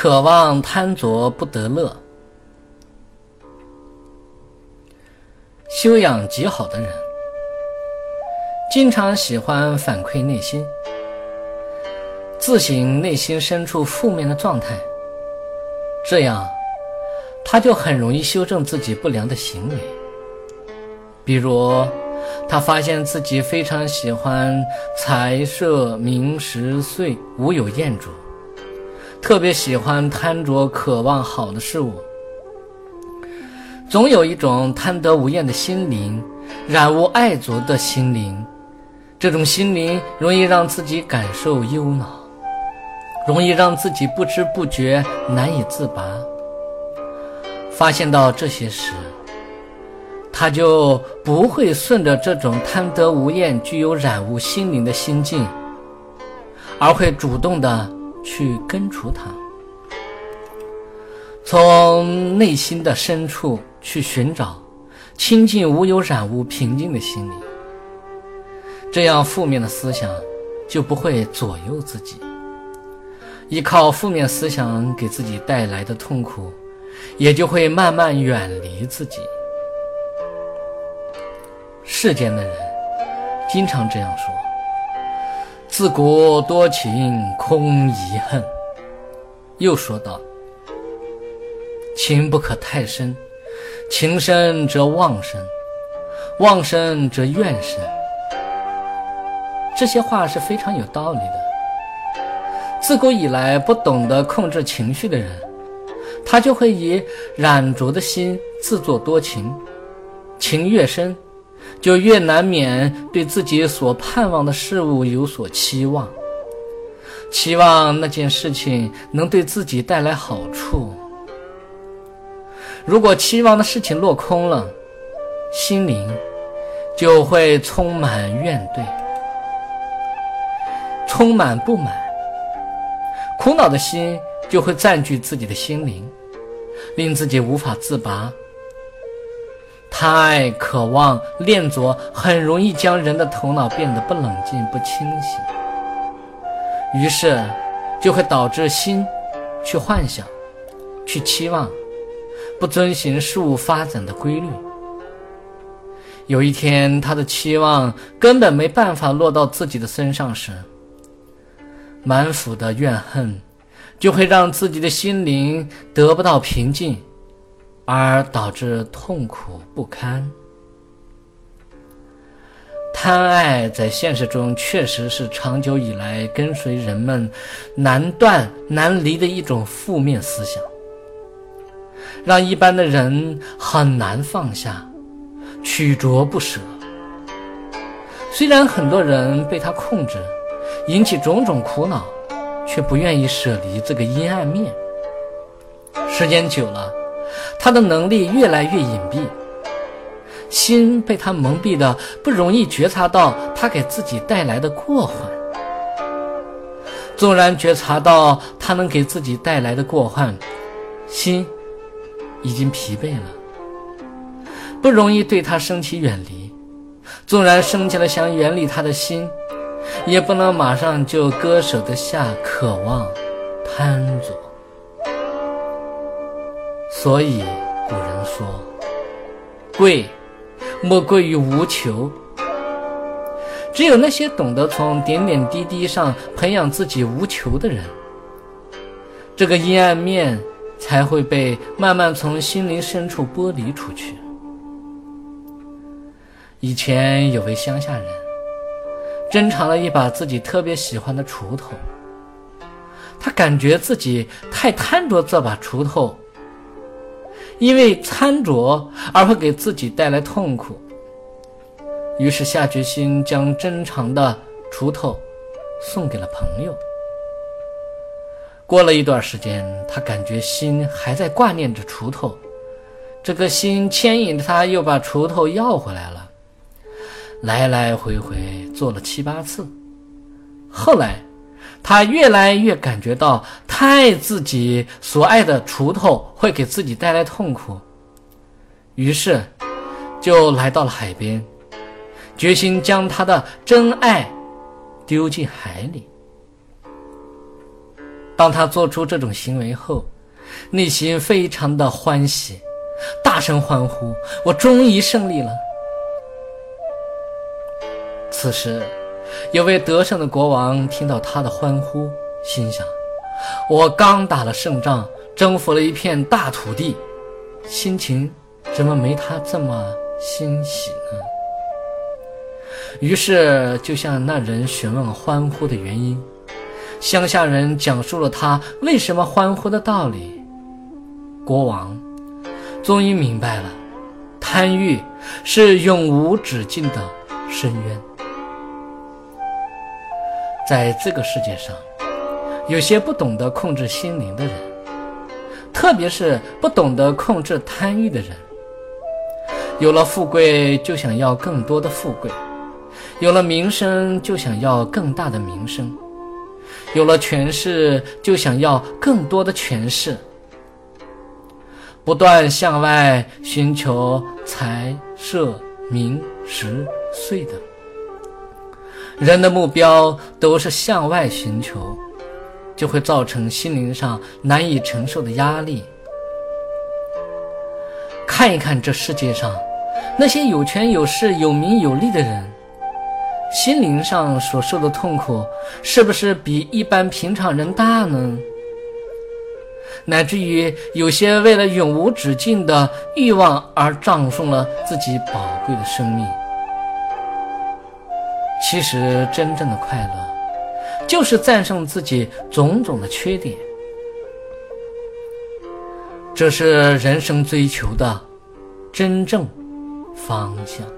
渴望贪着不得乐。修养极好的人，经常喜欢反馈内心，自省内心深处负面的状态，这样他就很容易修正自己不良的行为。比如，他发现自己非常喜欢财色名食睡，无有厌着，特别喜欢贪着、渴望好的事物。总有一种贪得无厌的心灵，染无爱着的心灵。这种心灵容易让自己感受忧恼，容易让自己不知不觉难以自拔。发现到这些时，他就不会顺着这种贪得无厌、具有染污心灵的心境，而会主动的去根除它，从内心的深处。去寻找清净无有染污、平静的心灵，这样负面的思想就不会左右自己。依靠负面思想给自己带来的痛苦，也就会慢慢远离自己。世间的人经常这样说：“自古多情空遗恨。”又说道：“情不可太深。”情深则妄生，妄生则怨生。这些话是非常有道理的。自古以来，不懂得控制情绪的人，他就会以染浊的心自作多情。情越深，就越难免对自己所盼望的事物有所期望，期望那件事情能对自己带来好处。如果期望的事情落空了，心灵就会充满怨怼，充满不满，苦恼的心就会占据自己的心灵，令自己无法自拔。太渴望恋着，很容易将人的头脑变得不冷静、不清醒，于是就会导致心去幻想、去期望。不遵循事物发展的规律，有一天他的期望根本没办法落到自己的身上时，满腹的怨恨就会让自己的心灵得不到平静，而导致痛苦不堪。贪爱在现实中确实是长久以来跟随人们难断难离的一种负面思想。让一般的人很难放下，取着不舍。虽然很多人被他控制，引起种种苦恼，却不愿意舍离这个阴暗面。时间久了，他的能力越来越隐蔽，心被他蒙蔽的不容易觉察到他给自己带来的过患。纵然觉察到他能给自己带来的过患，心。已经疲惫了，不容易对他升起远离。纵然升起了想远离他的心，也不能马上就割舍得下渴望、贪着。所以古人说：“贵，莫贵于无求。”只有那些懂得从点点滴滴上培养自己无求的人，这个阴暗面。才会被慢慢从心灵深处剥离出去。以前有位乡下人，珍藏了一把自己特别喜欢的锄头，他感觉自己太贪着这把锄头，因为贪着而会给自己带来痛苦，于是下决心将珍藏的锄头送给了朋友。过了一段时间，他感觉心还在挂念着锄头，这个心牵引着他，又把锄头要回来了，来来回回做了七八次。后来，他越来越感觉到太自己所爱的锄头会给自己带来痛苦，于是就来到了海边，决心将他的真爱丢进海里。当他做出这种行为后，内心非常的欢喜，大声欢呼：“我终于胜利了！”此时，有位得胜的国王听到他的欢呼，心想：“我刚打了胜仗，征服了一片大土地，心情怎么没他这么欣喜呢？”于是就向那人询问欢呼的原因。乡下人讲述了他为什么欢呼的道理，国王终于明白了，贪欲是永无止境的深渊。在这个世界上，有些不懂得控制心灵的人，特别是不懂得控制贪欲的人，有了富贵就想要更多的富贵，有了名声就想要更大的名声。有了权势，就想要更多的权势，不断向外寻求财色名食睡的。人的目标都是向外寻求，就会造成心灵上难以承受的压力。看一看这世界上那些有权有势、有名有利的人。心灵上所受的痛苦，是不是比一般平常人大呢？乃至于有些为了永无止境的欲望而葬送了自己宝贵的生命。其实，真正的快乐，就是战胜自己种种的缺点。这是人生追求的真正方向。